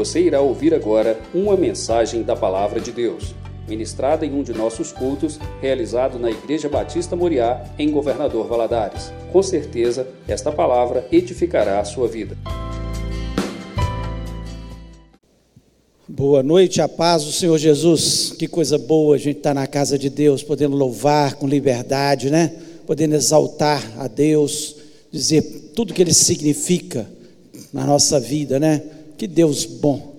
Você irá ouvir agora uma mensagem da Palavra de Deus, ministrada em um de nossos cultos, realizado na Igreja Batista Moriá, em Governador Valadares. Com certeza, esta palavra edificará a sua vida. Boa noite, a paz do Senhor Jesus. Que coisa boa a gente estar tá na casa de Deus, podendo louvar com liberdade, né? Podendo exaltar a Deus, dizer tudo que Ele significa na nossa vida, né? Que Deus bom,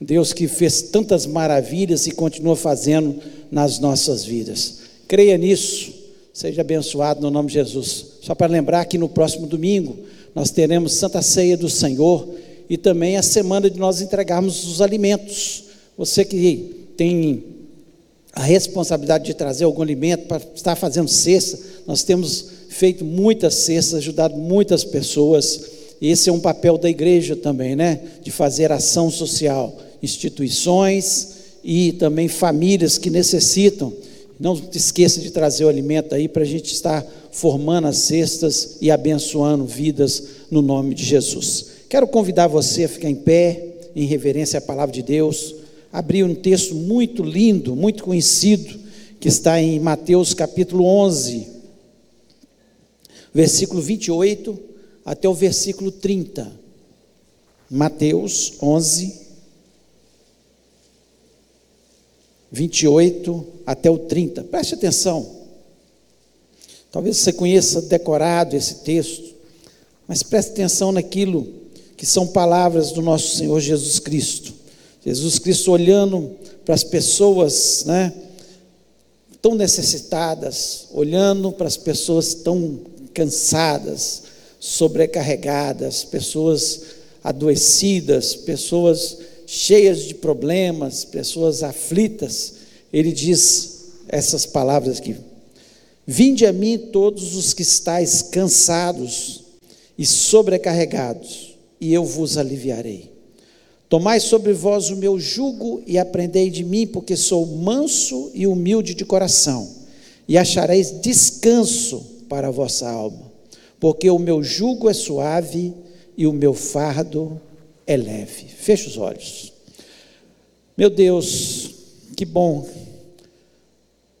Deus que fez tantas maravilhas e continua fazendo nas nossas vidas. Creia nisso, seja abençoado no nome de Jesus. Só para lembrar que no próximo domingo nós teremos Santa Ceia do Senhor e também a semana de nós entregarmos os alimentos. Você que tem a responsabilidade de trazer algum alimento para estar fazendo cesta, nós temos feito muitas cestas, ajudado muitas pessoas. Esse é um papel da igreja também, né? De fazer ação social, instituições e também famílias que necessitam. Não esqueça de trazer o alimento aí para a gente estar formando as cestas e abençoando vidas no nome de Jesus. Quero convidar você a ficar em pé, em reverência à palavra de Deus. Abrir um texto muito lindo, muito conhecido, que está em Mateus capítulo 11, versículo 28 até o versículo 30. Mateus 11, 28 até o 30. Preste atenção. Talvez você conheça decorado esse texto, mas preste atenção naquilo que são palavras do nosso Senhor Jesus Cristo. Jesus Cristo olhando para as pessoas, né, tão necessitadas, olhando para as pessoas tão cansadas, sobrecarregadas, pessoas adoecidas, pessoas cheias de problemas, pessoas aflitas, ele diz essas palavras aqui: Vinde a mim todos os que estáis cansados e sobrecarregados, e eu vos aliviarei. Tomai sobre vós o meu jugo e aprendei de mim, porque sou manso e humilde de coração, e achareis descanso para a vossa alma, porque o meu jugo é suave e o meu fardo é leve. Feche os olhos. Meu Deus, que bom.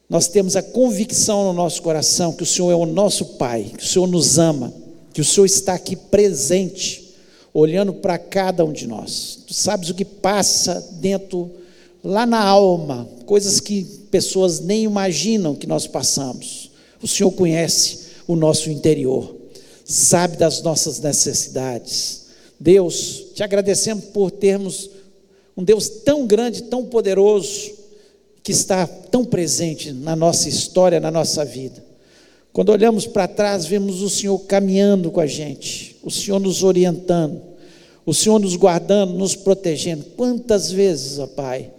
Nós temos a convicção no nosso coração que o Senhor é o nosso Pai, que o Senhor nos ama, que o Senhor está aqui presente olhando para cada um de nós. Tu sabes o que passa dentro, lá na alma, coisas que pessoas nem imaginam que nós passamos. O Senhor conhece o nosso interior, sabe das nossas necessidades. Deus, te agradecemos por termos um Deus tão grande, tão poderoso, que está tão presente na nossa história, na nossa vida. Quando olhamos para trás, vemos o Senhor caminhando com a gente, o Senhor nos orientando, o Senhor nos guardando, nos protegendo. Quantas vezes, ó Pai,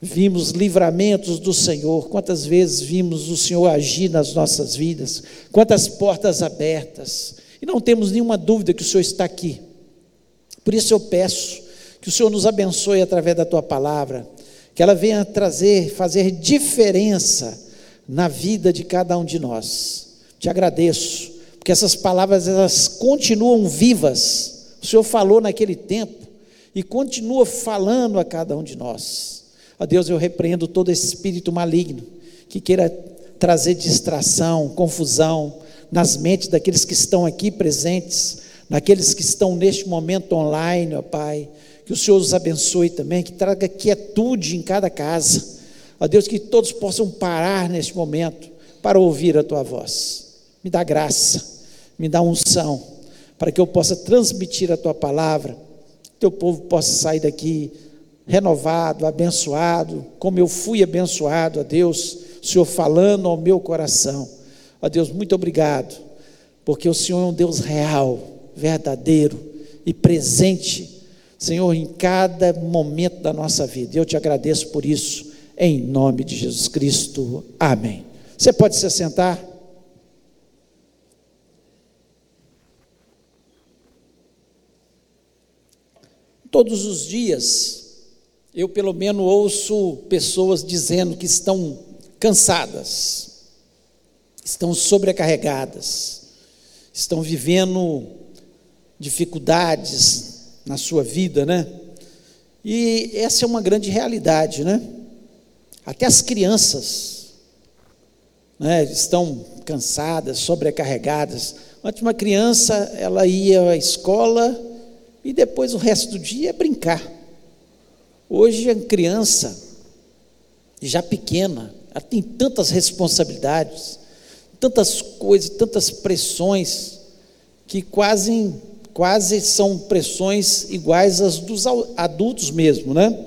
vimos livramentos do Senhor, quantas vezes vimos o Senhor agir nas nossas vidas, quantas portas abertas, e não temos nenhuma dúvida que o Senhor está aqui. Por isso eu peço que o Senhor nos abençoe através da tua palavra, que ela venha trazer, fazer diferença na vida de cada um de nós. Te agradeço, porque essas palavras elas continuam vivas. O Senhor falou naquele tempo e continua falando a cada um de nós. Ó Deus, eu repreendo todo espírito maligno que queira trazer distração, confusão nas mentes daqueles que estão aqui presentes, naqueles que estão neste momento online, ó Pai. Que o Senhor os abençoe também, que traga quietude em cada casa. Ó Deus, que todos possam parar neste momento para ouvir a tua voz me dá graça, me dá unção, para que eu possa transmitir a tua palavra, teu povo possa sair daqui renovado, abençoado, como eu fui abençoado, a Deus, Senhor falando ao meu coração. A Deus, muito obrigado, porque o Senhor é um Deus real, verdadeiro e presente, Senhor, em cada momento da nossa vida. Eu te agradeço por isso, em nome de Jesus Cristo. Amém. Você pode se sentar? Todos os dias, eu pelo menos ouço pessoas dizendo que estão cansadas, estão sobrecarregadas, estão vivendo dificuldades na sua vida, né? E essa é uma grande realidade, né? Até as crianças né, estão cansadas, sobrecarregadas. Antes, uma criança, ela ia à escola e depois o resto do dia é brincar. Hoje, a criança, já pequena, ela tem tantas responsabilidades, tantas coisas, tantas pressões, que quase, quase são pressões iguais às dos adultos mesmo, né?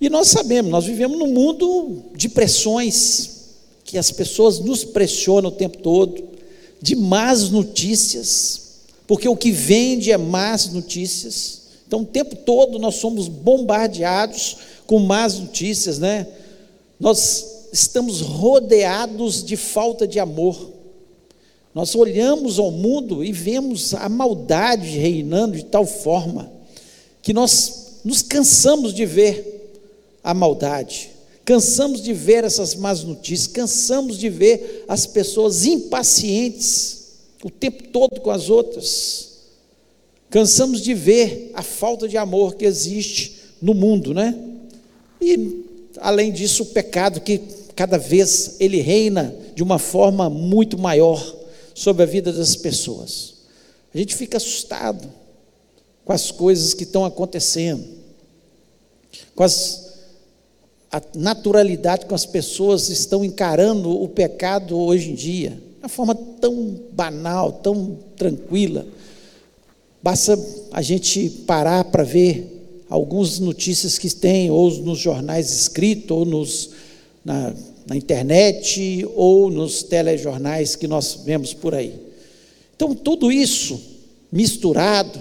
E nós sabemos, nós vivemos num mundo de pressões, que as pessoas nos pressionam o tempo todo, de más notícias, porque o que vende é más notícias. Então, o tempo todo nós somos bombardeados com más notícias, né? Nós estamos rodeados de falta de amor. Nós olhamos ao mundo e vemos a maldade reinando de tal forma que nós nos cansamos de ver a maldade. Cansamos de ver essas más notícias, cansamos de ver as pessoas impacientes o tempo todo com as outras. Cansamos de ver a falta de amor que existe no mundo, né? E além disso, o pecado que cada vez ele reina de uma forma muito maior sobre a vida das pessoas. A gente fica assustado com as coisas que estão acontecendo, com as a naturalidade com as pessoas estão encarando o pecado hoje em dia, de uma forma tão banal, tão tranquila. Basta a gente parar para ver algumas notícias que tem, ou nos jornais escritos, ou nos, na, na internet, ou nos telejornais que nós vemos por aí. Então, tudo isso misturado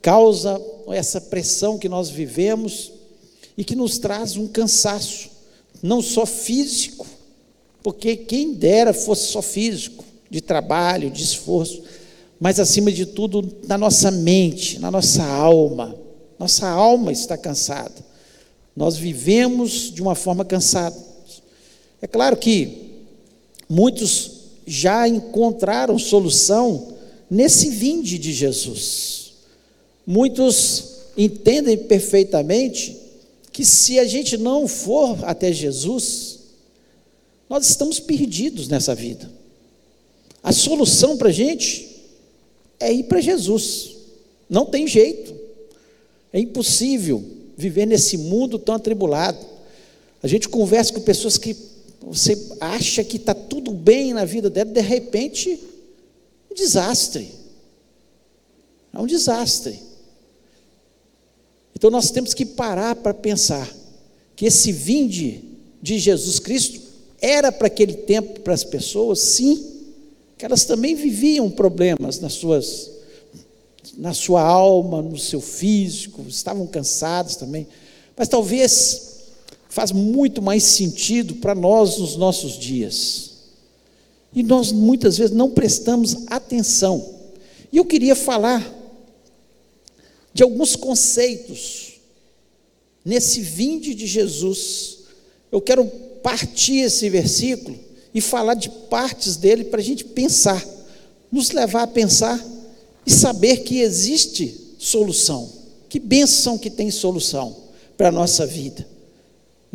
causa essa pressão que nós vivemos e que nos traz um cansaço, não só físico, porque quem dera fosse só físico, de trabalho, de esforço, mas acima de tudo na nossa mente, na nossa alma. Nossa alma está cansada. Nós vivemos de uma forma cansada. É claro que muitos já encontraram solução nesse vinde de Jesus. Muitos entendem perfeitamente que se a gente não for até Jesus, nós estamos perdidos nessa vida. A solução para a gente é ir para Jesus. Não tem jeito. É impossível viver nesse mundo tão atribulado. A gente conversa com pessoas que você acha que está tudo bem na vida dela, de repente, um desastre. É um desastre. Então nós temos que parar para pensar que esse vinde de Jesus Cristo era para aquele tempo para as pessoas, sim, que elas também viviam problemas nas suas na sua alma, no seu físico, estavam cansados também. Mas talvez faz muito mais sentido para nós nos nossos dias. E nós muitas vezes não prestamos atenção. E eu queria falar de alguns conceitos nesse vinde de Jesus. Eu quero partir esse versículo e falar de partes dele para a gente pensar, nos levar a pensar e saber que existe solução. Que bênção que tem solução para a nossa vida.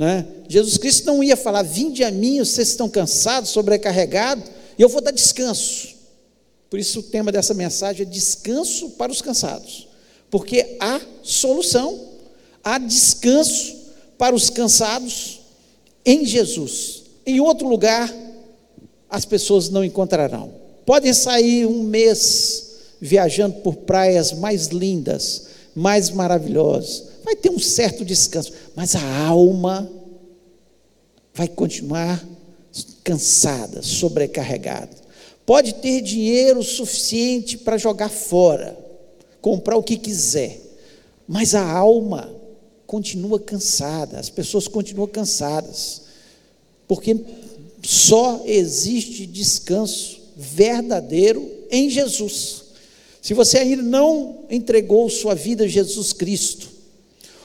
Né? Jesus Cristo não ia falar: Vinde a mim, vocês estão cansados, sobrecarregados, e eu vou dar descanso. Por isso o tema dessa mensagem é descanso para os cansados porque há solução, há descanso para os cansados em Jesus. Em outro lugar, as pessoas não encontrarão. Podem sair um mês viajando por praias mais lindas, mais maravilhosas, vai ter um certo descanso, mas a alma vai continuar cansada, sobrecarregada. Pode ter dinheiro suficiente para jogar fora, comprar o que quiser, mas a alma continua cansada, as pessoas continuam cansadas, porque só existe descanso verdadeiro em Jesus. Se você ainda não entregou sua vida a Jesus Cristo,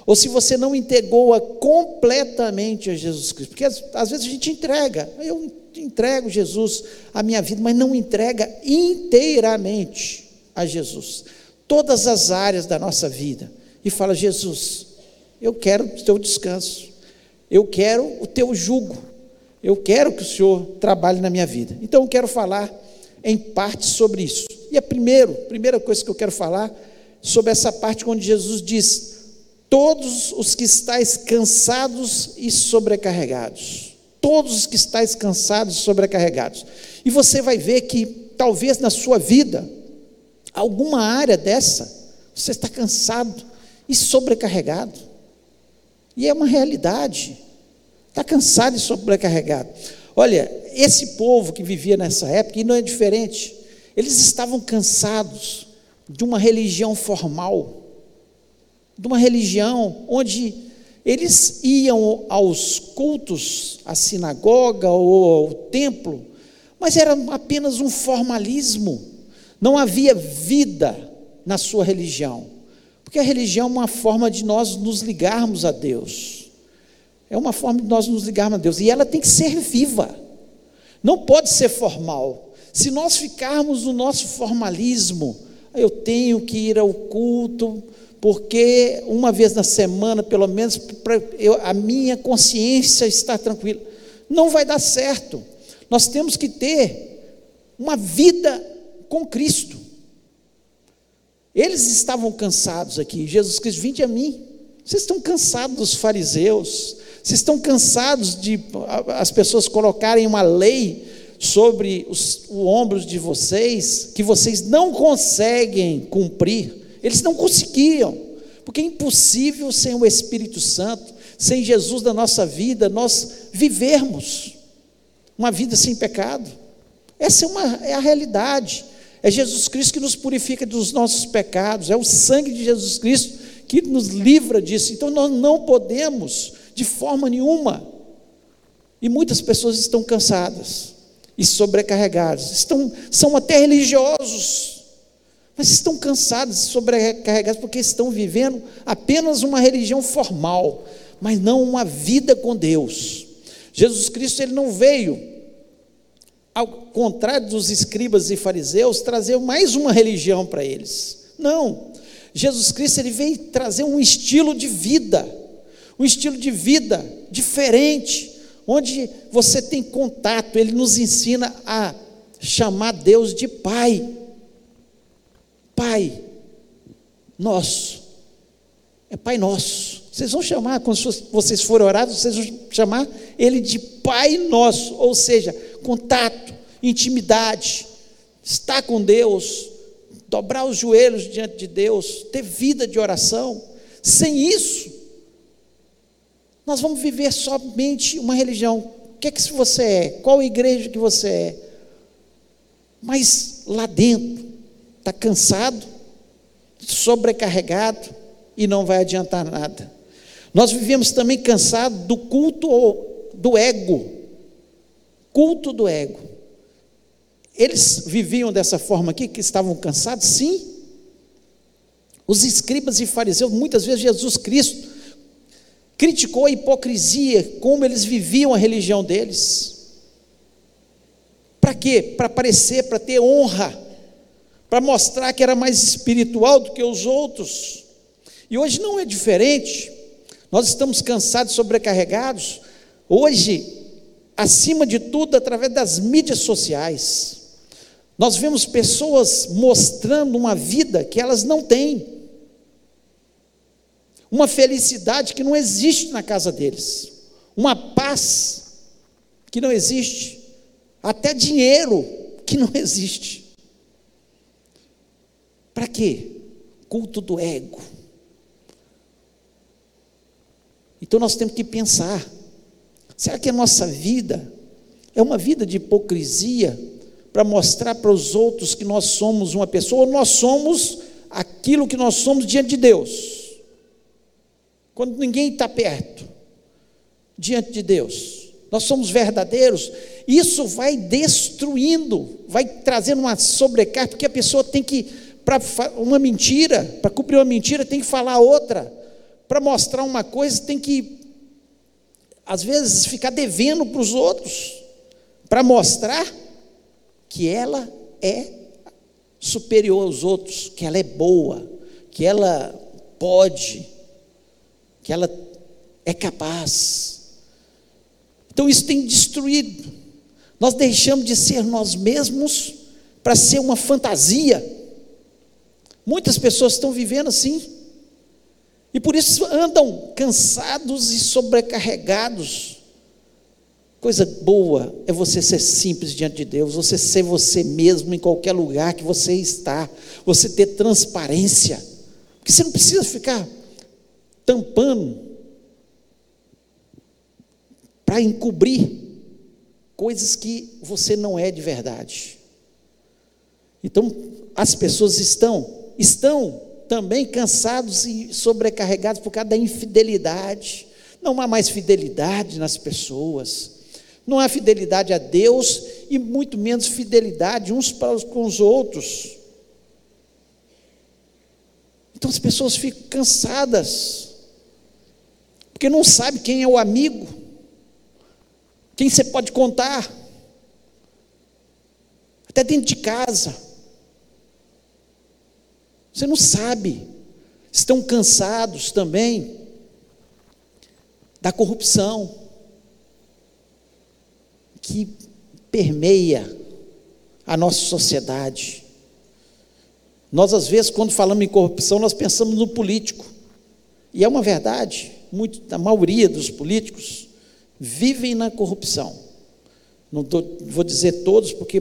ou se você não entregou-a completamente a Jesus Cristo, porque às, às, vezes a gente entrega, eu entrego Jesus a minha vida, mas não entrega inteiramente a Jesus todas as áreas da nossa vida e fala: Jesus, Eu quero o teu descanso. Eu quero o teu jugo. Eu quero que o Senhor trabalhe na minha vida. Então eu quero falar em parte sobre isso. E a primeiro, primeira coisa que eu quero falar sobre essa parte onde Jesus diz: todos os que estáis cansados e sobrecarregados. Todos os que estáis cansados e sobrecarregados. E você vai ver que talvez na sua vida, alguma área dessa, você está cansado e sobrecarregado. E é uma realidade. Está cansado e sobrecarregado. Olha, esse povo que vivia nessa época, e não é diferente, eles estavam cansados de uma religião formal, de uma religião onde eles iam aos cultos, à sinagoga ou ao templo, mas era apenas um formalismo, não havia vida na sua religião, porque a religião é uma forma de nós nos ligarmos a Deus, é uma forma de nós nos ligarmos a Deus, e ela tem que ser viva, não pode ser formal. Se nós ficarmos no nosso formalismo, eu tenho que ir ao culto, porque uma vez na semana, pelo menos, eu, a minha consciência está tranquila. Não vai dar certo. Nós temos que ter uma vida com Cristo. Eles estavam cansados aqui. Jesus Cristo, vinde a mim. Vocês estão cansados dos fariseus. Vocês estão cansados de as pessoas colocarem uma lei sobre os, os ombros de vocês que vocês não conseguem cumprir. Eles não conseguiam, porque é impossível sem o Espírito Santo, sem Jesus na nossa vida, nós vivermos uma vida sem pecado. Essa é, uma, é a realidade. É Jesus Cristo que nos purifica dos nossos pecados, é o sangue de Jesus Cristo que nos livra disso. Então nós não podemos, de forma nenhuma, e muitas pessoas estão cansadas e sobrecarregados. Estão, são até religiosos, mas estão cansados sobrecarregados porque estão vivendo apenas uma religião formal, mas não uma vida com Deus. Jesus Cristo ele não veio, ao contrário dos escribas e fariseus, trazer mais uma religião para eles. Não. Jesus Cristo ele veio trazer um estilo de vida, um estilo de vida diferente, onde você tem contato, ele nos ensina a chamar Deus de Pai. Pai nosso. É Pai nosso. Vocês vão chamar, quando vocês forem orar, vocês vão chamar ele de Pai nosso, ou seja, contato, intimidade, estar com Deus, dobrar os joelhos diante de Deus, ter vida de oração. Sem isso, nós vamos viver somente uma religião. O que é que você é? Qual igreja que você é? Mas lá dentro, está cansado, sobrecarregado e não vai adiantar nada. Nós vivemos também cansados do culto do ego. Culto do ego. Eles viviam dessa forma aqui, que estavam cansados? Sim. Os escribas e fariseus, muitas vezes Jesus Cristo criticou a hipocrisia, como eles viviam a religião deles. Para quê? Para aparecer, para ter honra, para mostrar que era mais espiritual do que os outros. E hoje não é diferente. Nós estamos cansados, sobrecarregados. Hoje, acima de tudo, através das mídias sociais, nós vemos pessoas mostrando uma vida que elas não têm uma felicidade que não existe na casa deles, uma paz que não existe, até dinheiro que não existe. Para quê? Culto do ego. Então nós temos que pensar: será que a nossa vida é uma vida de hipocrisia para mostrar para os outros que nós somos uma pessoa, ou nós somos aquilo que nós somos diante de Deus? quando ninguém está perto, diante de Deus, nós somos verdadeiros, isso vai destruindo, vai trazendo uma sobrecarga, porque a pessoa tem que, para uma mentira, para cumprir uma mentira, tem que falar outra, para mostrar uma coisa, tem que, às vezes, ficar devendo para os outros, para mostrar que ela é superior aos outros, que ela é boa, que ela pode que ela é capaz. Então isso tem destruído. Nós deixamos de ser nós mesmos para ser uma fantasia. Muitas pessoas estão vivendo assim. E por isso andam cansados e sobrecarregados. Coisa boa é você ser simples diante de Deus, você ser você mesmo em qualquer lugar que você está, você ter transparência, porque você não precisa ficar tampando para encobrir coisas que você não é de verdade. Então, as pessoas estão estão também cansados e sobrecarregados por causa da infidelidade. Não há mais fidelidade nas pessoas. Não há fidelidade a Deus e muito menos fidelidade uns para com os outros. Então as pessoas ficam cansadas, porque não sabe quem é o amigo, quem você pode contar, até dentro de casa. Você não sabe, estão cansados também da corrupção que permeia a nossa sociedade. Nós, às vezes, quando falamos em corrupção, nós pensamos no político. E é uma verdade, muito, a maioria dos políticos vivem na corrupção. Não tô, vou dizer todos, porque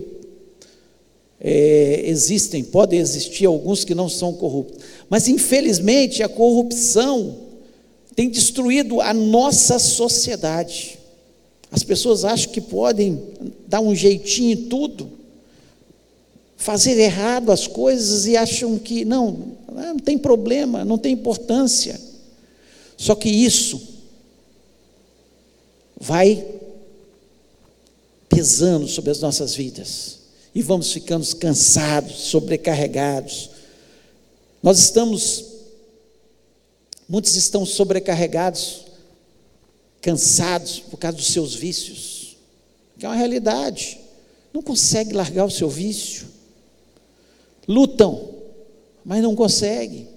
é, existem, podem existir alguns que não são corruptos. Mas, infelizmente, a corrupção tem destruído a nossa sociedade. As pessoas acham que podem dar um jeitinho em tudo, fazer errado as coisas e acham que não, não tem problema, não tem importância. Só que isso vai pesando sobre as nossas vidas e vamos ficando cansados, sobrecarregados. Nós estamos, muitos estão sobrecarregados cansados por causa dos seus vícios, que é uma realidade. Não consegue largar o seu vício. Lutam, mas não conseguem.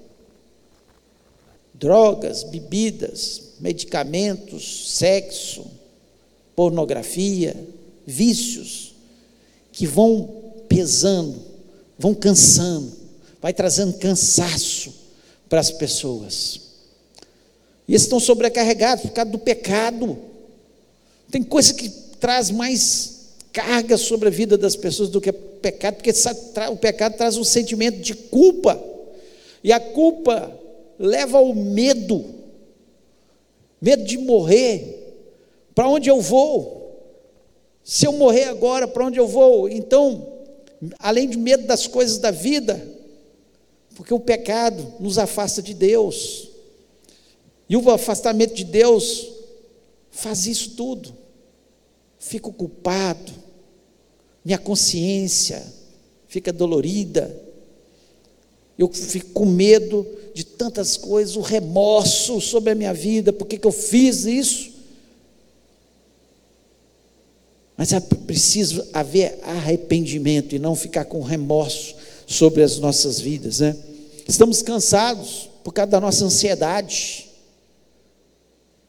Drogas, bebidas, medicamentos, sexo, pornografia, vícios que vão pesando, vão cansando, vai trazendo cansaço para as pessoas. E eles estão sobrecarregados por causa do pecado. Tem coisa que traz mais carga sobre a vida das pessoas do que pecado, porque o pecado traz um sentimento de culpa. E a culpa leva ao medo. Medo de morrer. Para onde eu vou? Se eu morrer agora, para onde eu vou? Então, além de medo das coisas da vida, porque o pecado nos afasta de Deus. E o afastamento de Deus faz isso tudo. Fico culpado, minha consciência fica dolorida, eu fico com medo de tantas coisas, o remorso sobre a minha vida, por que eu fiz isso? Mas é preciso haver arrependimento e não ficar com remorso sobre as nossas vidas, né? Estamos cansados por causa da nossa ansiedade.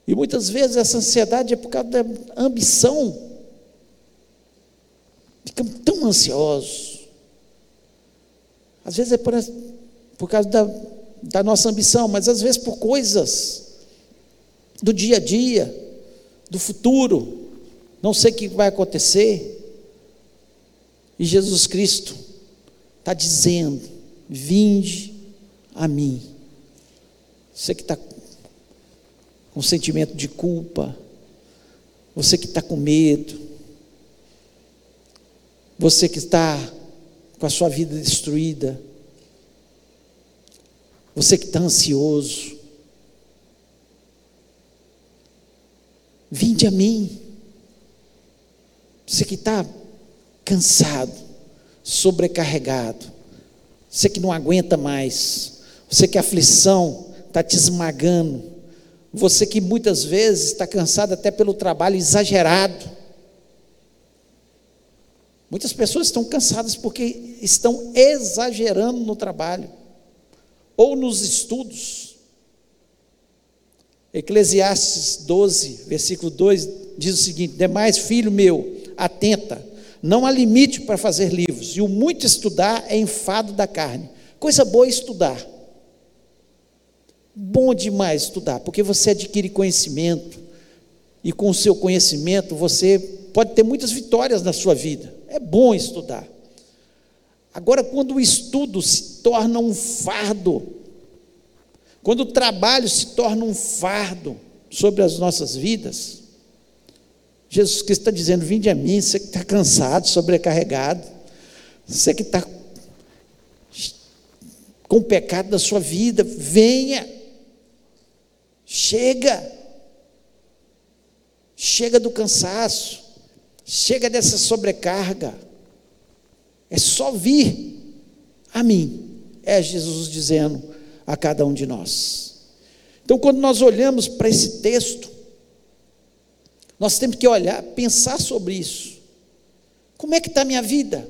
E muitas vezes essa ansiedade é por causa da ambição. Ficamos tão ansiosos. Às vezes é por, por causa da, da nossa ambição, mas às vezes por coisas do dia a dia, do futuro. Não sei o que vai acontecer. E Jesus Cristo está dizendo: Vinde a mim. Você que está com sentimento de culpa, você que está com medo, você que está com a sua vida destruída, você que está ansioso, vinde a mim, você que está cansado, sobrecarregado, você que não aguenta mais, você que a aflição está te esmagando, você que muitas vezes está cansado até pelo trabalho exagerado. Muitas pessoas estão cansadas porque estão exagerando no trabalho ou nos estudos. Eclesiastes 12, versículo 2 diz o seguinte: Demais, filho meu, atenta, não há limite para fazer livros, e o muito estudar é enfado da carne. Coisa boa é estudar. Bom demais estudar, porque você adquire conhecimento, e com o seu conhecimento você pode ter muitas vitórias na sua vida. É bom estudar. Agora, quando o estudo se torna um fardo, quando o trabalho se torna um fardo sobre as nossas vidas, Jesus Cristo está dizendo: Vinde a mim, você que está cansado, sobrecarregado, você que está com o pecado da sua vida, venha, chega, chega do cansaço, chega dessa sobrecarga, é só vir a mim, é Jesus dizendo a cada um de nós. Então, quando nós olhamos para esse texto, nós temos que olhar, pensar sobre isso. Como é que está a minha vida?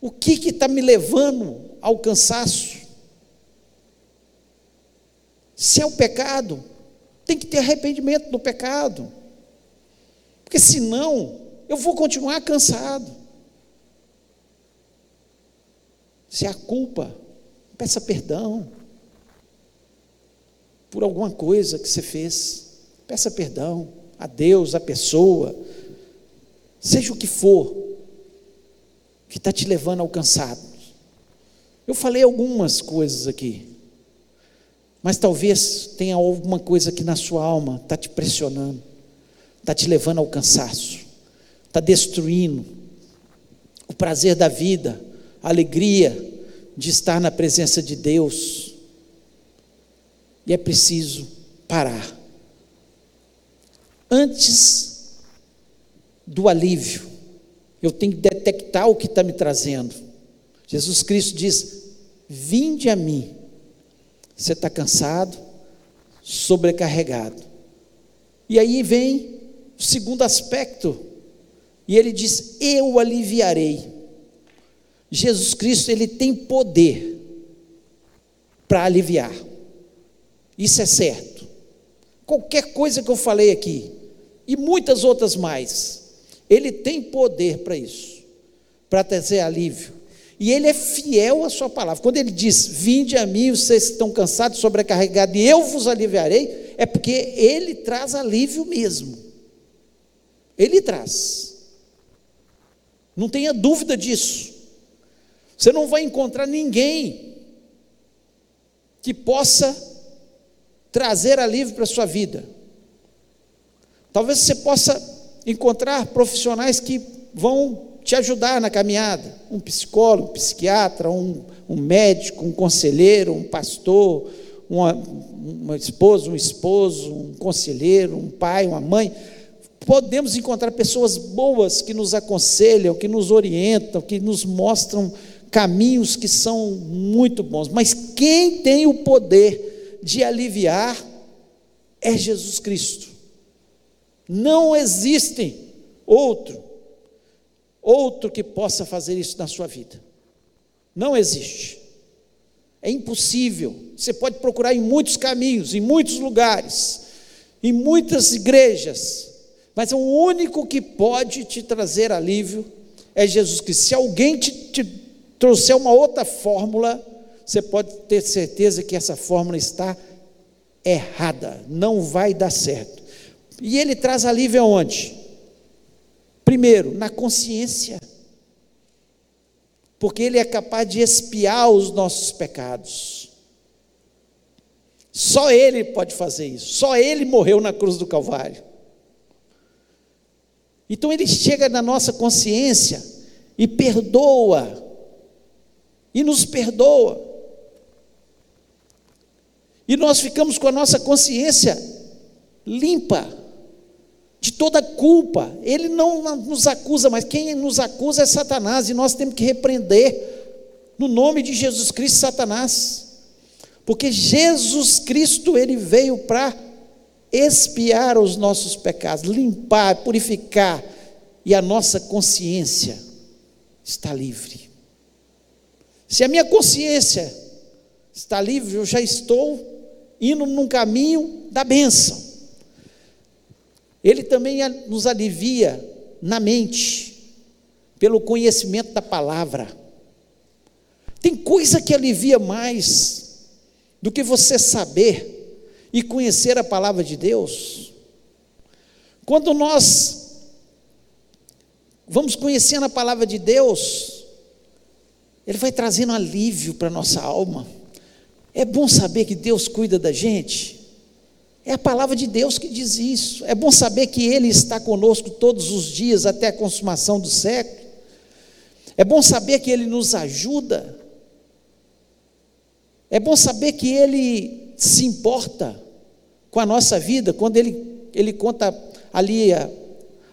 O que está me levando ao cansaço? Se é o pecado, tem que ter arrependimento do pecado. Porque senão, eu vou continuar cansado. Se é a culpa, peça perdão por alguma coisa que você fez. Peça perdão a Deus, a pessoa, seja o que for, que está te levando ao cansado. Eu falei algumas coisas aqui, mas talvez tenha alguma coisa que na sua alma está te pressionando, está te levando ao cansaço, está destruindo o prazer da vida, a alegria de estar na presença de Deus. E é preciso parar antes do alívio, eu tenho que detectar o que está me trazendo. Jesus Cristo diz: Vinde a mim. Você está cansado, sobrecarregado. E aí vem o segundo aspecto, e ele diz: Eu aliviarei. Jesus Cristo, ele tem poder para aliviar. Isso é certo. Qualquer coisa que eu falei aqui, e muitas outras mais. Ele tem poder para isso, para trazer alívio. E ele é fiel à sua palavra. Quando ele diz: Vinde a mim, vocês estão cansados, sobrecarregados, e eu vos aliviarei, é porque ele traz alívio mesmo. Ele traz. Não tenha dúvida disso. Você não vai encontrar ninguém que possa trazer alívio para a sua vida. Talvez você possa encontrar profissionais que vão te ajudar na caminhada: um psicólogo, um psiquiatra, um, um médico, um conselheiro, um pastor, uma, uma esposa, um esposo, um conselheiro, um pai, uma mãe. Podemos encontrar pessoas boas que nos aconselham, que nos orientam, que nos mostram caminhos que são muito bons, mas quem tem o poder de aliviar é Jesus Cristo. Não existe outro, outro que possa fazer isso na sua vida. Não existe. É impossível. Você pode procurar em muitos caminhos, em muitos lugares, em muitas igrejas, mas o único que pode te trazer alívio é Jesus Cristo. Se alguém te, te trouxer uma outra fórmula, você pode ter certeza que essa fórmula está errada, não vai dar certo. E ele traz alívio aonde? Primeiro, na consciência. Porque ele é capaz de espiar os nossos pecados. Só ele pode fazer isso. Só ele morreu na cruz do Calvário. Então ele chega na nossa consciência e perdoa. E nos perdoa. E nós ficamos com a nossa consciência limpa de toda culpa. Ele não nos acusa, mas quem nos acusa é Satanás, e nós temos que repreender, no nome de Jesus Cristo, Satanás. Porque Jesus Cristo, ele veio para expiar os nossos pecados, limpar, purificar, e a nossa consciência está livre. Se a minha consciência está livre, eu já estou indo num caminho da bênção. Ele também nos alivia na mente, pelo conhecimento da palavra. Tem coisa que alivia mais do que você saber e conhecer a palavra de Deus. Quando nós vamos conhecendo a palavra de Deus, Ele vai trazendo alívio para a nossa alma. É bom saber que Deus cuida da gente. É a palavra de Deus que diz isso. É bom saber que Ele está conosco todos os dias até a consumação do século. É bom saber que Ele nos ajuda. É bom saber que Ele se importa com a nossa vida. Quando Ele, ele conta ali a,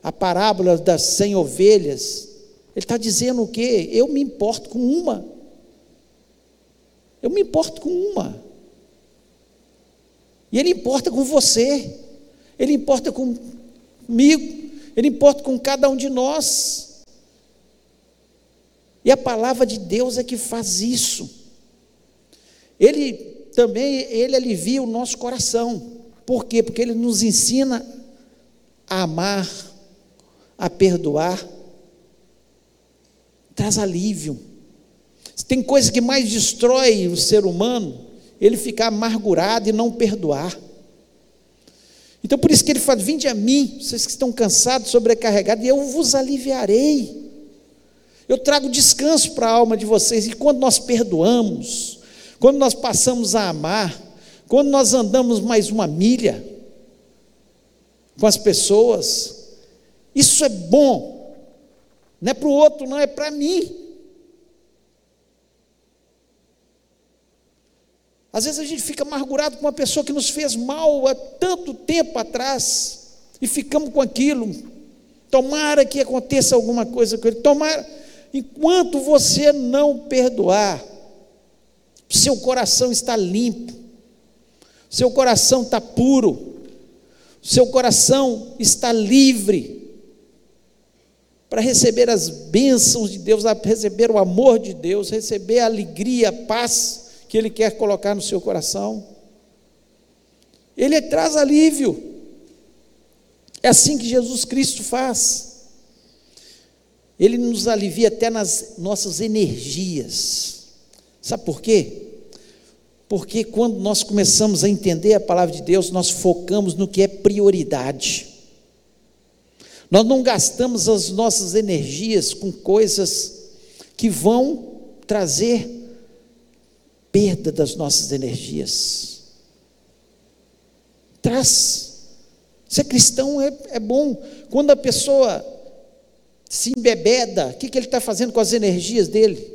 a parábola das cem ovelhas, Ele está dizendo o quê? Eu me importo com uma. Eu me importo com uma. E Ele importa com você, Ele importa comigo, Ele importa com cada um de nós. E a palavra de Deus é que faz isso. Ele também, Ele alivia o nosso coração. Por quê? Porque Ele nos ensina a amar, a perdoar, traz alívio. Tem coisa que mais destrói o ser humano, ele ficar amargurado e não perdoar. Então por isso que ele fala: Vinde a mim, vocês que estão cansados, sobrecarregados, e eu vos aliviarei. Eu trago descanso para a alma de vocês. E quando nós perdoamos, quando nós passamos a amar, quando nós andamos mais uma milha com as pessoas, isso é bom. Não é para o outro, não, é para mim. Às vezes a gente fica amargurado com uma pessoa que nos fez mal há tanto tempo atrás e ficamos com aquilo. Tomara que aconteça alguma coisa com ele. Tomara, enquanto você não perdoar, seu coração está limpo, seu coração está puro, seu coração está livre para receber as bênçãos de Deus, receber o amor de Deus, receber a alegria, a paz que Ele quer colocar no seu coração. Ele traz alívio. É assim que Jesus Cristo faz. Ele nos alivia até nas nossas energias. Sabe por quê? Porque quando nós começamos a entender a palavra de Deus, nós focamos no que é prioridade. Nós não gastamos as nossas energias com coisas que vão trazer perda das nossas energias. Traz. Ser cristão é, é bom. Quando a pessoa se embebeda, o que, que ele está fazendo com as energias dele?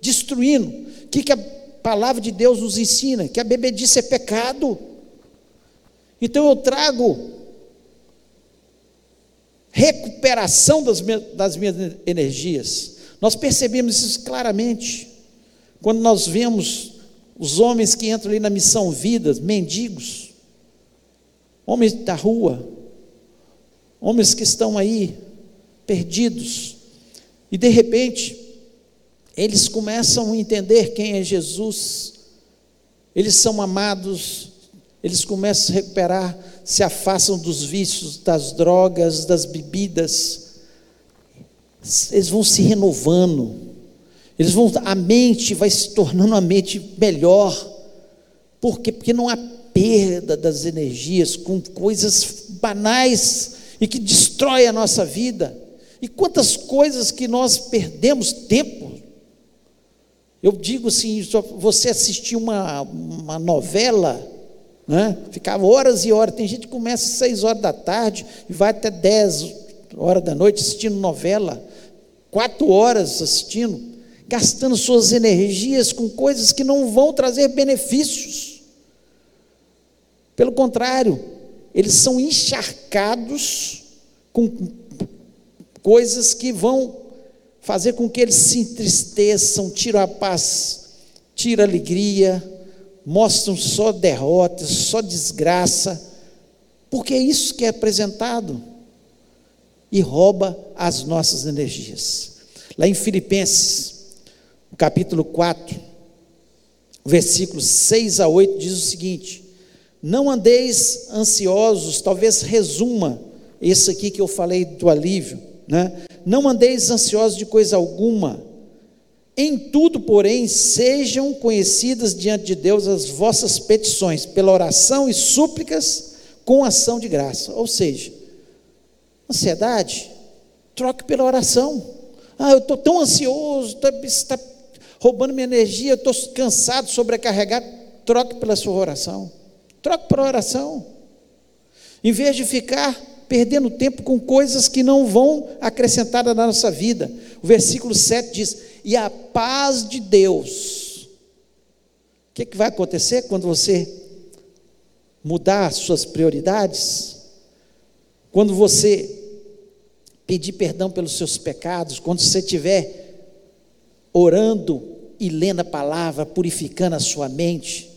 Destruindo. O que, que a palavra de Deus nos ensina? Que a bebedice é pecado. Então eu trago recuperação das das minhas energias. Nós percebemos isso claramente quando nós vemos os homens que entram ali na missão vidas, mendigos, homens da rua, homens que estão aí perdidos, e de repente eles começam a entender quem é Jesus, eles são amados, eles começam a recuperar, se afastam dos vícios, das drogas, das bebidas, eles vão se renovando, eles vão, a mente vai se tornando uma mente melhor. Por quê? Porque não há perda das energias com coisas banais e que destrói a nossa vida. E quantas coisas que nós perdemos tempo. Eu digo assim, você assistir uma, uma novela, né? ficava horas e horas. Tem gente que começa às seis horas da tarde e vai até dez horas da noite assistindo novela, quatro horas assistindo gastando suas energias com coisas que não vão trazer benefícios. Pelo contrário, eles são encharcados com coisas que vão fazer com que eles se entristeçam, tiram a paz, tiram a alegria, mostram só derrotas, só desgraça, porque é isso que é apresentado e rouba as nossas energias. Lá em Filipenses, capítulo 4, versículos 6 a 8, diz o seguinte: Não andeis ansiosos, talvez resuma isso aqui que eu falei do alívio, né? Não andeis ansiosos de coisa alguma. Em tudo, porém, sejam conhecidas diante de Deus as vossas petições, pela oração e súplicas com ação de graça. Ou seja, ansiedade, troque pela oração. Ah, eu estou tão ansioso, tá, está roubando minha energia, eu estou cansado, sobrecarregado. Troque pela sua oração. Troque pela oração. Em vez de ficar perdendo tempo com coisas que não vão acrescentar na nossa vida. O versículo 7 diz: E a paz de Deus. O que, é que vai acontecer quando você mudar suas prioridades? Quando você pedir perdão pelos seus pecados, quando você estiver orando e lendo a palavra, purificando a sua mente,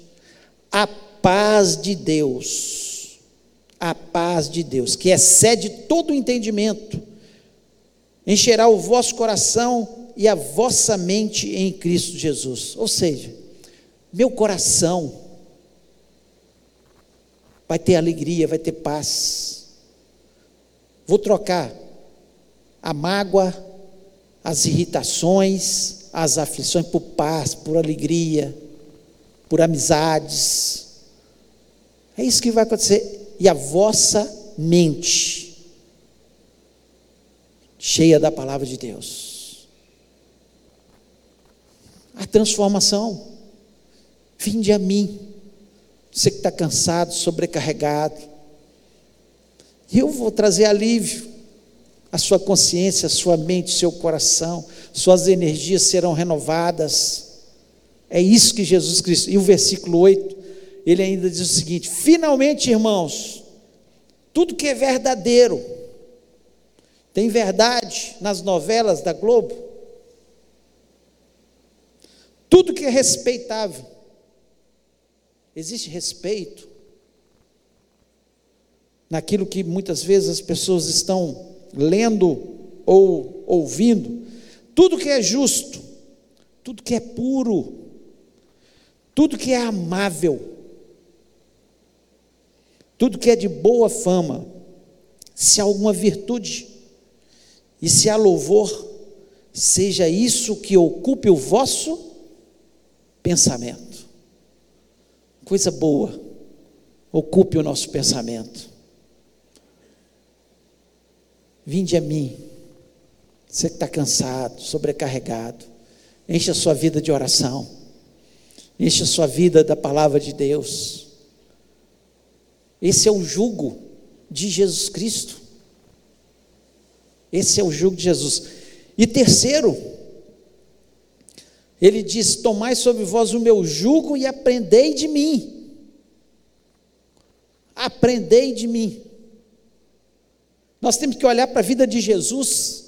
a paz de Deus, a paz de Deus, que excede todo o entendimento, encherá o vosso coração e a vossa mente em Cristo Jesus. Ou seja, meu coração vai ter alegria, vai ter paz. Vou trocar a mágoa, as irritações, as aflições por paz, por alegria, por amizades. É isso que vai acontecer. E a vossa mente, cheia da palavra de Deus. A transformação. Vinde a mim. Você que está cansado, sobrecarregado. Eu vou trazer alívio a sua consciência, a sua mente, seu coração, suas energias serão renovadas. É isso que Jesus Cristo. E o versículo 8, ele ainda diz o seguinte: finalmente, irmãos, tudo que é verdadeiro, tem verdade nas novelas da Globo, tudo que é respeitável, existe respeito naquilo que muitas vezes as pessoas estão lendo ou ouvindo, tudo que é justo, tudo que é puro, tudo que é amável, tudo que é de boa fama, se há alguma virtude e se há louvor, seja isso que ocupe o vosso pensamento. Coisa boa, ocupe o nosso pensamento. Vinde a mim, você que está cansado, sobrecarregado, enche a sua vida de oração, enche a sua vida da palavra de Deus. Esse é o jugo de Jesus Cristo. Esse é o jugo de Jesus. E terceiro, ele diz: Tomai sobre vós o meu jugo e aprendei de mim. Aprendei de mim. Nós temos que olhar para a vida de Jesus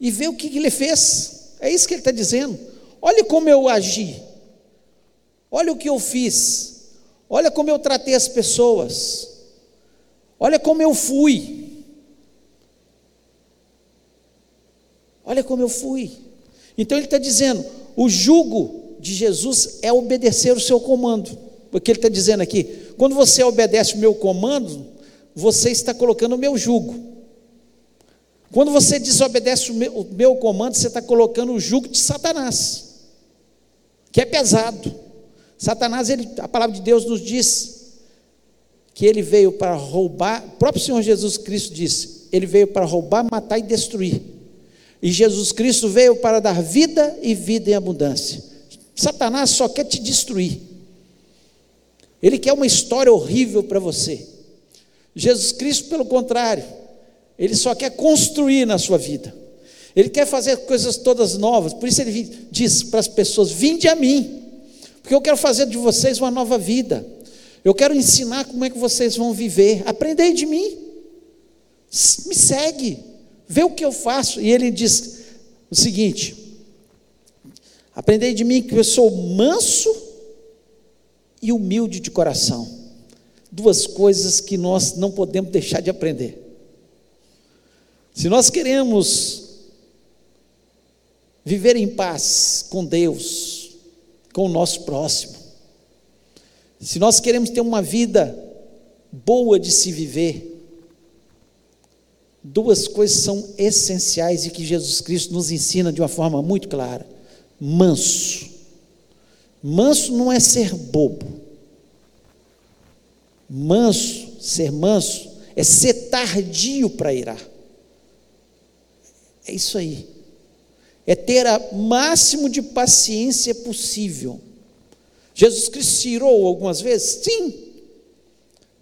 e ver o que ele fez. É isso que ele está dizendo. Olha como eu agi. Olha o que eu fiz. Olha como eu tratei as pessoas. Olha como eu fui. Olha como eu fui. Então ele está dizendo: o jugo de Jesus é obedecer o seu comando. Porque ele está dizendo aqui: quando você obedece o meu comando, você está colocando o meu jugo. Quando você desobedece o meu, o meu comando, você está colocando o jugo de Satanás, que é pesado. Satanás, ele, a palavra de Deus nos diz que ele veio para roubar, o próprio Senhor Jesus Cristo disse: ele veio para roubar, matar e destruir. E Jesus Cristo veio para dar vida e vida em abundância. Satanás só quer te destruir. Ele quer uma história horrível para você. Jesus Cristo, pelo contrário, ele só quer construir na sua vida. Ele quer fazer coisas todas novas. Por isso ele diz para as pessoas: Vinde a mim, porque eu quero fazer de vocês uma nova vida. Eu quero ensinar como é que vocês vão viver. Aprendei de mim. Me segue. Vê o que eu faço. E ele diz o seguinte: Aprendei de mim que eu sou manso e humilde de coração duas coisas que nós não podemos deixar de aprender. Se nós queremos viver em paz com Deus, com o nosso próximo, Se nós queremos ter uma vida boa de se viver, duas coisas são essenciais e que Jesus Cristo nos ensina de uma forma muito clara: manso. Manso não é ser bobo. Manso, ser manso, é ser tardio para irar. É isso aí. É ter o máximo de paciência possível. Jesus Cristo se irou algumas vezes? Sim.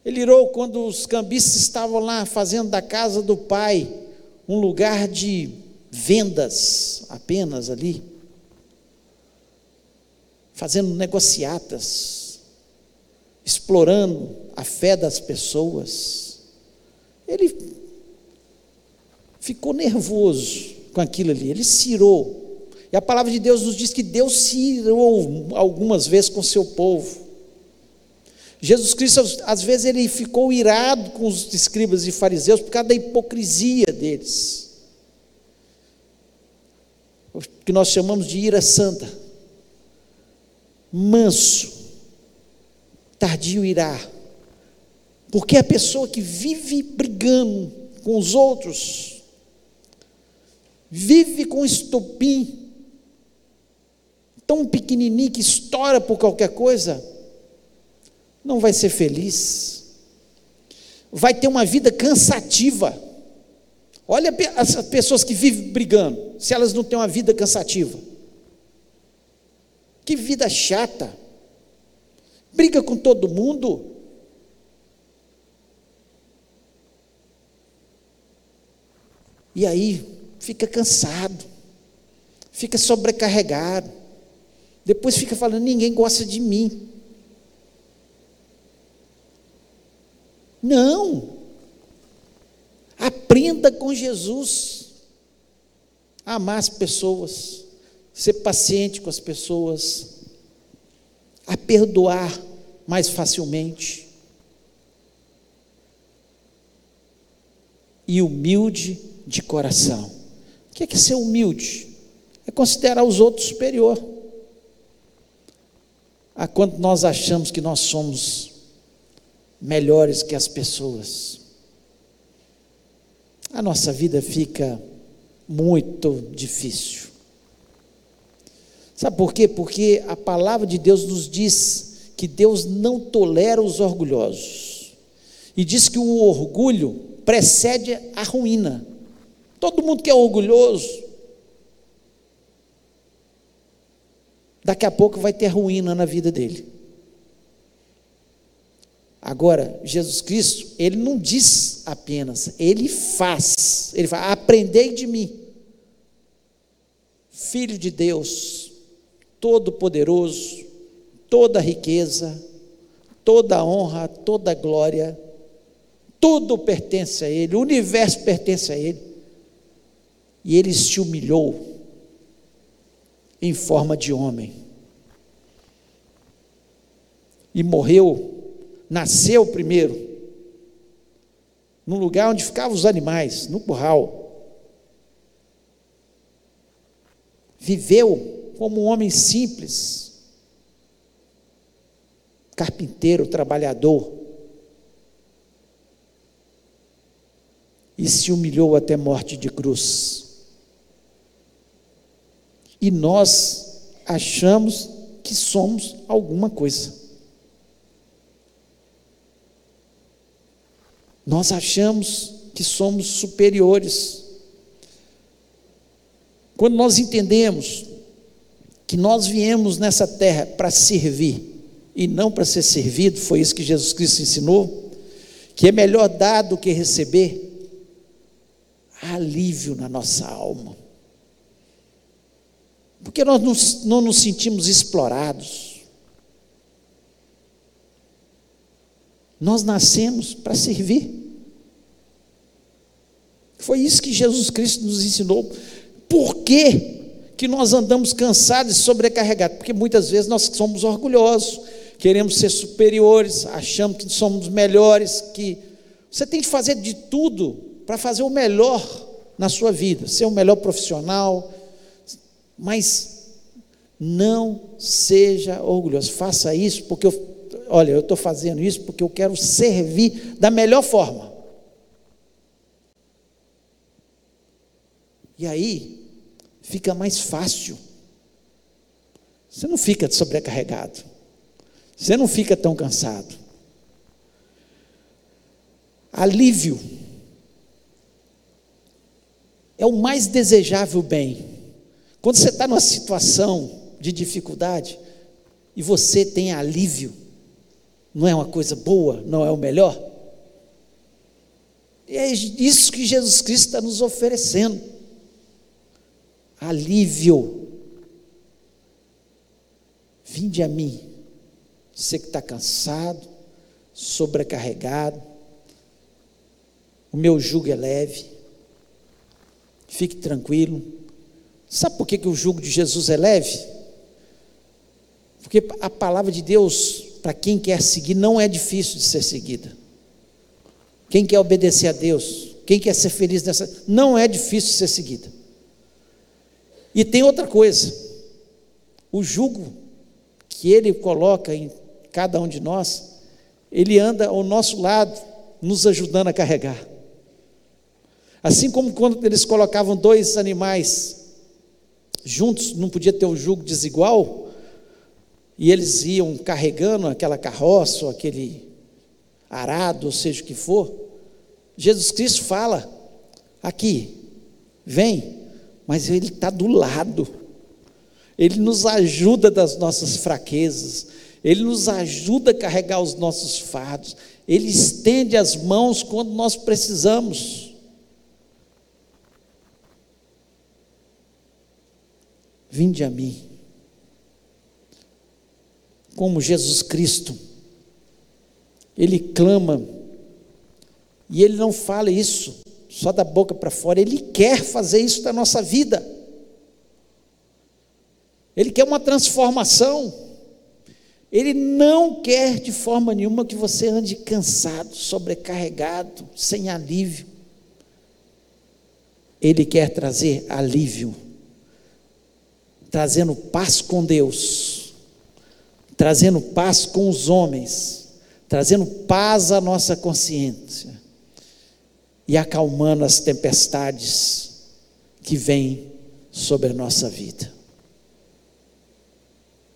Ele irou quando os cambistas estavam lá fazendo da casa do pai um lugar de vendas apenas ali, fazendo negociatas, explorando a fé das pessoas. Ele ficou nervoso com aquilo ali, ele cirou. E a palavra de Deus nos diz que Deus cirou algumas vezes com seu povo. Jesus Cristo, às vezes, ele ficou irado com os escribas e fariseus por causa da hipocrisia deles. O que nós chamamos de ira santa. Manso, tardio irá. Porque a pessoa que vive brigando com os outros, vive com estopim, tão pequenininho que estoura por qualquer coisa, não vai ser feliz, vai ter uma vida cansativa. Olha as pessoas que vivem brigando, se elas não têm uma vida cansativa. Que vida chata. Briga com todo mundo, E aí fica cansado, fica sobrecarregado. Depois fica falando: ninguém gosta de mim. Não. Aprenda com Jesus a amar as pessoas, ser paciente com as pessoas, a perdoar mais facilmente. E humilde de coração. O que é, que ser humilde? É considerar os outros superior. A quando nós achamos que nós somos melhores que as pessoas, a nossa vida fica muito difícil. Sabe por quê? Porque a palavra de Deus nos diz que Deus não tolera os orgulhosos. E diz que o orgulho precede a ruína. Todo mundo que é orgulhoso, daqui a pouco vai ter ruína na vida dele. Agora, Jesus Cristo, ele não diz apenas, ele faz. Ele fala: aprendei de mim, Filho de Deus, Todo-Poderoso, toda riqueza, toda honra, toda glória, tudo pertence a Ele, o universo pertence a Ele. E ele se humilhou em forma de homem. E morreu, nasceu primeiro, no lugar onde ficavam os animais, no curral. Viveu como um homem simples, carpinteiro, trabalhador. E se humilhou até morte de cruz e nós achamos que somos alguma coisa. Nós achamos que somos superiores. Quando nós entendemos que nós viemos nessa terra para servir e não para ser servido, foi isso que Jesus Cristo ensinou, que é melhor dar do que receber, alívio na nossa alma. Porque nós não nos sentimos explorados. Nós nascemos para servir. Foi isso que Jesus Cristo nos ensinou. Por que, que nós andamos cansados e sobrecarregados? Porque muitas vezes nós somos orgulhosos, queremos ser superiores, achamos que somos melhores, que você tem que fazer de tudo para fazer o melhor na sua vida, ser o melhor profissional, mas não seja orgulhoso. Faça isso, porque eu, olha, eu estou fazendo isso porque eu quero servir da melhor forma. E aí fica mais fácil. Você não fica sobrecarregado. Você não fica tão cansado. Alívio é o mais desejável bem. Quando você está numa situação de dificuldade e você tem alívio, não é uma coisa boa, não é o melhor? E é isso que Jesus Cristo está nos oferecendo. Alívio. Vinde a mim, você que está cansado, sobrecarregado, o meu jugo é leve, fique tranquilo. Sabe por que, que o jugo de Jesus é leve? Porque a palavra de Deus, para quem quer seguir, não é difícil de ser seguida. Quem quer obedecer a Deus, quem quer ser feliz nessa, não é difícil de ser seguida. E tem outra coisa, o jugo que Ele coloca em cada um de nós, Ele anda ao nosso lado, nos ajudando a carregar. Assim como quando eles colocavam dois animais juntos, não podia ter um jugo desigual, e eles iam carregando aquela carroça, ou aquele arado, ou seja o que for. Jesus Cristo fala: aqui, vem, mas Ele está do lado, Ele nos ajuda das nossas fraquezas, Ele nos ajuda a carregar os nossos fardos, Ele estende as mãos quando nós precisamos. Vinde a mim. Como Jesus Cristo, Ele clama, e Ele não fala isso só da boca para fora, Ele quer fazer isso da nossa vida. Ele quer uma transformação. Ele não quer de forma nenhuma que você ande cansado, sobrecarregado, sem alívio. Ele quer trazer alívio trazendo paz com Deus, trazendo paz com os homens, trazendo paz à nossa consciência e acalmando as tempestades que vêm sobre a nossa vida.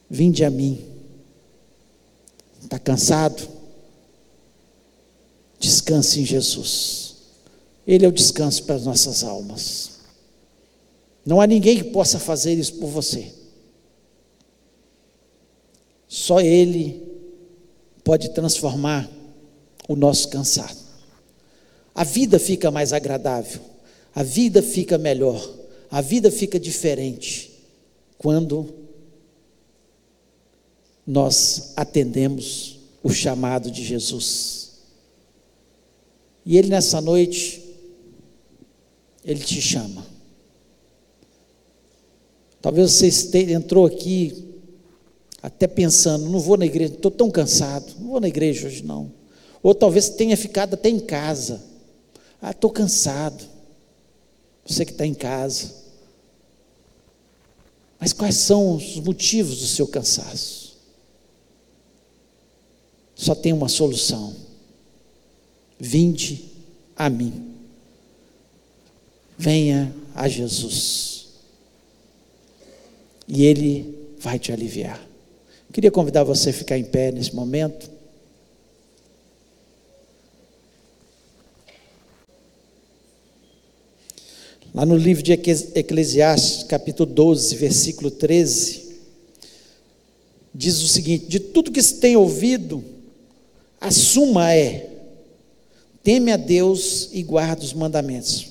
Vinde a mim. Está cansado? Descanse em Jesus. Ele é o descanso para as nossas almas. Não há ninguém que possa fazer isso por você. Só Ele pode transformar o nosso cansado. A vida fica mais agradável, a vida fica melhor, a vida fica diferente quando nós atendemos o chamado de Jesus. E Ele nessa noite, Ele te chama. Talvez você entrou aqui até pensando, não vou na igreja, estou tão cansado, não vou na igreja hoje não. Ou talvez tenha ficado até em casa. Ah, estou cansado. Você que está em casa. Mas quais são os motivos do seu cansaço? Só tem uma solução. Vinde a mim. Venha a Jesus e Ele vai te aliviar. Queria convidar você a ficar em pé nesse momento. Lá no livro de Eclesiastes, capítulo 12, versículo 13, diz o seguinte: De tudo que se tem ouvido, a suma é: teme a Deus e guarda os mandamentos,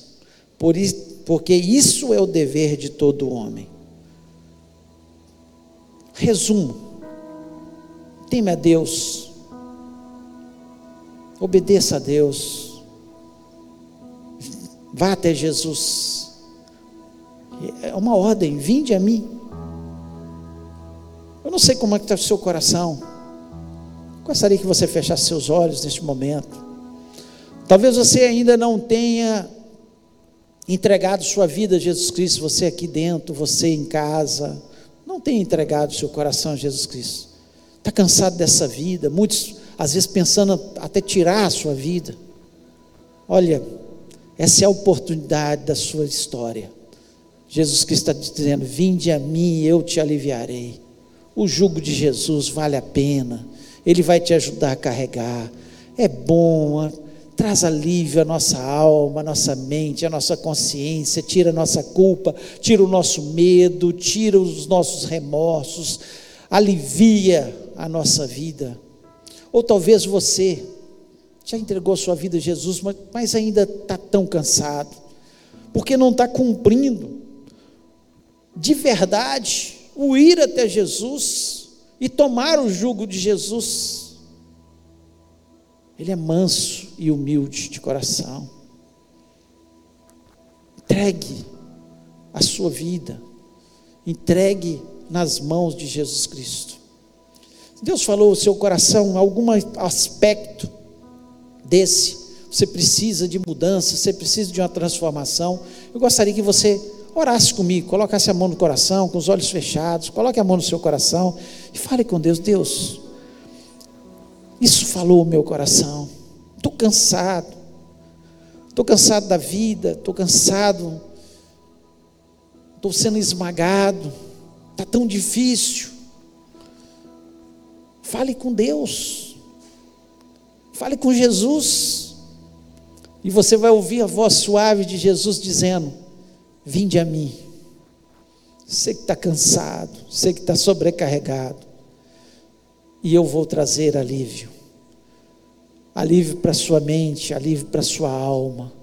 por isso, porque isso é o dever de todo homem. Resumo: teme a Deus, obedeça a Deus, vá até Jesus. É uma ordem, vinde a mim. Eu não sei como é que está o seu coração. Gostaria que você fechasse seus olhos neste momento. Talvez você ainda não tenha entregado sua vida a Jesus Cristo, você aqui dentro, você em casa não tem entregado seu coração a Jesus Cristo. está cansado dessa vida, muitos às vezes pensando até tirar a sua vida. Olha, essa é a oportunidade da sua história. Jesus Cristo está dizendo: Vinde a mim eu te aliviarei. O jugo de Jesus vale a pena, ele vai te ajudar a carregar. É bom, traz alívio à nossa alma, à nossa mente, à nossa consciência, tira a nossa culpa, tira o nosso medo, tira os nossos remorsos, alivia a nossa vida. Ou talvez você já entregou sua vida a Jesus, mas, mas ainda está tão cansado, porque não está cumprindo de verdade o ir até Jesus e tomar o jugo de Jesus. Ele é manso e humilde de coração. Entregue a sua vida, entregue nas mãos de Jesus Cristo. Deus falou o seu coração, algum aspecto desse, você precisa de mudança, você precisa de uma transformação. Eu gostaria que você orasse comigo, colocasse a mão no coração, com os olhos fechados, coloque a mão no seu coração e fale com Deus: Deus, isso falou o meu coração. Estou cansado. Estou cansado da vida. Estou cansado. Estou sendo esmagado. Está tão difícil. Fale com Deus. Fale com Jesus. E você vai ouvir a voz suave de Jesus dizendo: Vinde a mim. Você que está cansado, você que está sobrecarregado e eu vou trazer alívio. Alívio para sua mente, alívio para sua alma,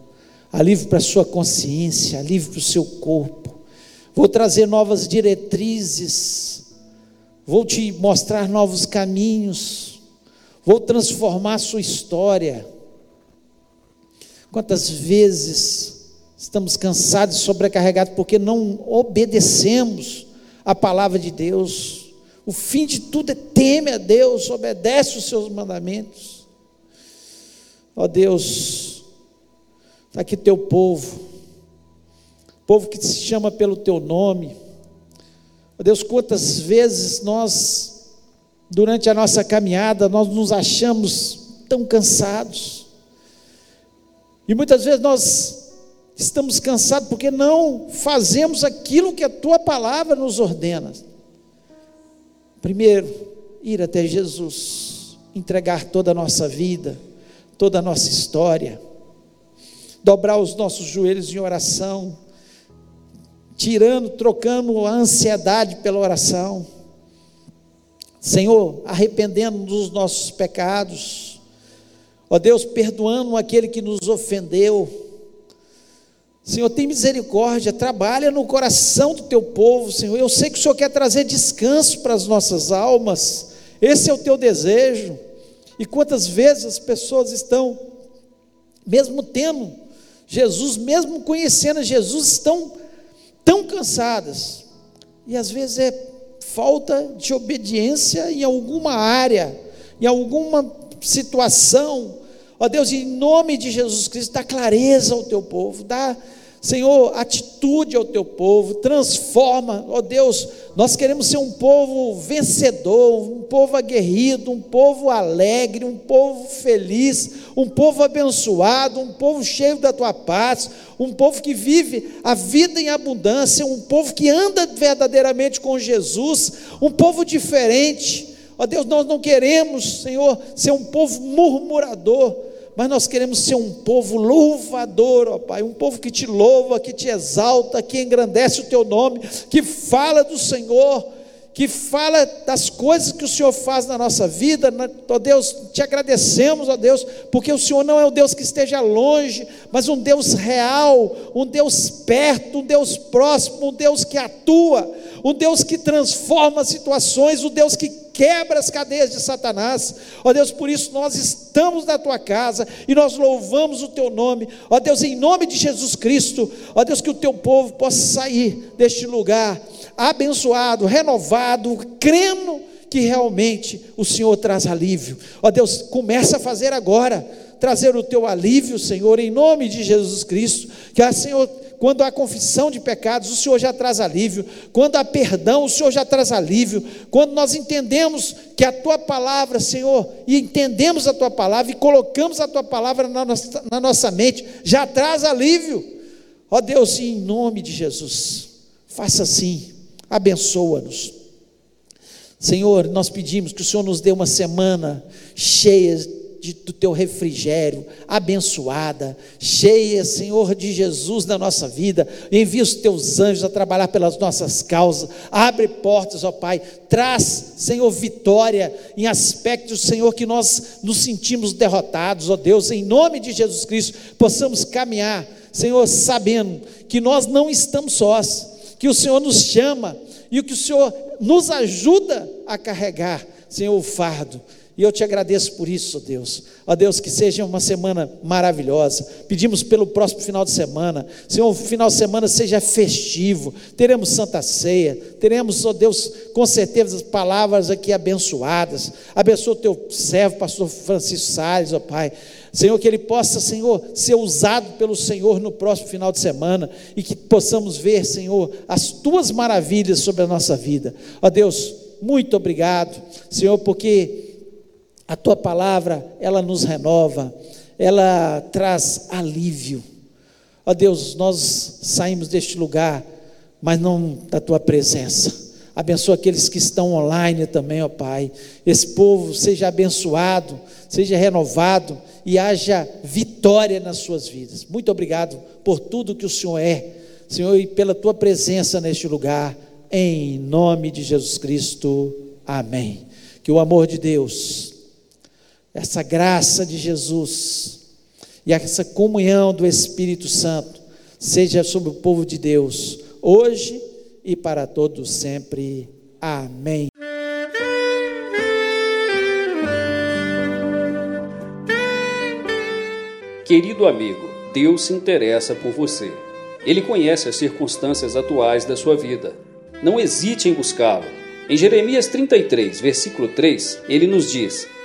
alívio para sua consciência, alívio para o seu corpo. Vou trazer novas diretrizes, vou te mostrar novos caminhos, vou transformar sua história. Quantas vezes estamos cansados e sobrecarregados porque não obedecemos a palavra de Deus? O fim de tudo é teme a Deus, obedece os seus mandamentos. Ó Deus, está aqui teu povo, povo que se chama pelo teu nome. Ó Deus, quantas vezes nós, durante a nossa caminhada, nós nos achamos tão cansados. E muitas vezes nós estamos cansados porque não fazemos aquilo que a tua palavra nos ordena. Primeiro, ir até Jesus, entregar toda a nossa vida, toda a nossa história, dobrar os nossos joelhos em oração, tirando, trocando a ansiedade pela oração. Senhor, arrependendo dos nossos pecados, ó Deus, perdoando aquele que nos ofendeu, Senhor, tem misericórdia, trabalha no coração do teu povo, Senhor. Eu sei que o Senhor quer trazer descanso para as nossas almas, esse é o teu desejo. E quantas vezes as pessoas estão, mesmo tendo Jesus, mesmo conhecendo Jesus, estão tão cansadas, e às vezes é falta de obediência em alguma área, em alguma situação. Ó Deus, em nome de Jesus Cristo, dá clareza ao teu povo, dá Senhor, atitude ao teu povo, transforma, ó Deus, nós queremos ser um povo vencedor, um povo aguerrido, um povo alegre, um povo feliz, um povo abençoado, um povo cheio da tua paz, um povo que vive a vida em abundância, um povo que anda verdadeiramente com Jesus, um povo diferente. Ó Deus, nós não queremos, Senhor, ser um povo murmurador, mas nós queremos ser um povo louvador, ó Pai, um povo que te louva, que te exalta, que engrandece o teu nome, que fala do Senhor, que fala das coisas que o Senhor faz na nossa vida, ó Deus, te agradecemos, ó Deus, porque o Senhor não é um Deus que esteja longe, mas um Deus real, um Deus perto, um Deus próximo, um Deus que atua, um Deus que transforma situações, um Deus que quebra as cadeias de Satanás. Ó Deus, por isso nós estamos na tua casa e nós louvamos o teu nome. Ó Deus, em nome de Jesus Cristo, ó Deus, que o teu povo possa sair deste lugar abençoado, renovado, crendo que realmente o Senhor traz alívio. Ó Deus, começa a fazer agora trazer o teu alívio, Senhor, em nome de Jesus Cristo. Que, ah, Senhor, quando há confissão de pecados, o Senhor já traz alívio. Quando há perdão, o Senhor já traz alívio. Quando nós entendemos que a tua palavra, Senhor, e entendemos a tua palavra e colocamos a tua palavra na nossa, na nossa mente, já traz alívio. Ó Deus, em nome de Jesus, faça assim, abençoa-nos. Senhor, nós pedimos que o Senhor nos dê uma semana cheia de, do teu refrigério, abençoada, cheia, Senhor de Jesus, na nossa vida. Envia os teus anjos a trabalhar pelas nossas causas. Abre portas, ó Pai. Traz, Senhor, vitória em aspectos, Senhor, que nós nos sentimos derrotados, ó Deus, em nome de Jesus Cristo, possamos caminhar, Senhor, sabendo que nós não estamos sós, que o Senhor nos chama e que o Senhor nos ajuda a carregar, Senhor, o fardo. E eu te agradeço por isso, Deus. Ó Deus, que seja uma semana maravilhosa. Pedimos pelo próximo final de semana. Senhor, o final de semana seja festivo. Teremos Santa Ceia. Teremos, ó Deus, com certeza, as palavras aqui abençoadas. Abençoa o teu servo, pastor Francisco Salles, ó Pai. Senhor, que ele possa, Senhor, ser usado pelo Senhor no próximo final de semana e que possamos ver, Senhor, as tuas maravilhas sobre a nossa vida. Ó Deus, muito obrigado, Senhor, porque a tua palavra, ela nos renova, ela traz alívio. Ó Deus, nós saímos deste lugar, mas não da tua presença. Abençoa aqueles que estão online também, ó Pai. Esse povo seja abençoado, seja renovado e haja vitória nas suas vidas. Muito obrigado por tudo que o Senhor é, Senhor, e pela tua presença neste lugar. Em nome de Jesus Cristo. Amém. Que o amor de Deus essa graça de Jesus e essa comunhão do Espírito Santo seja sobre o povo de Deus, hoje e para todos sempre. Amém. Querido amigo, Deus se interessa por você. Ele conhece as circunstâncias atuais da sua vida. Não hesite em buscá-lo. Em Jeremias 33, versículo 3, ele nos diz: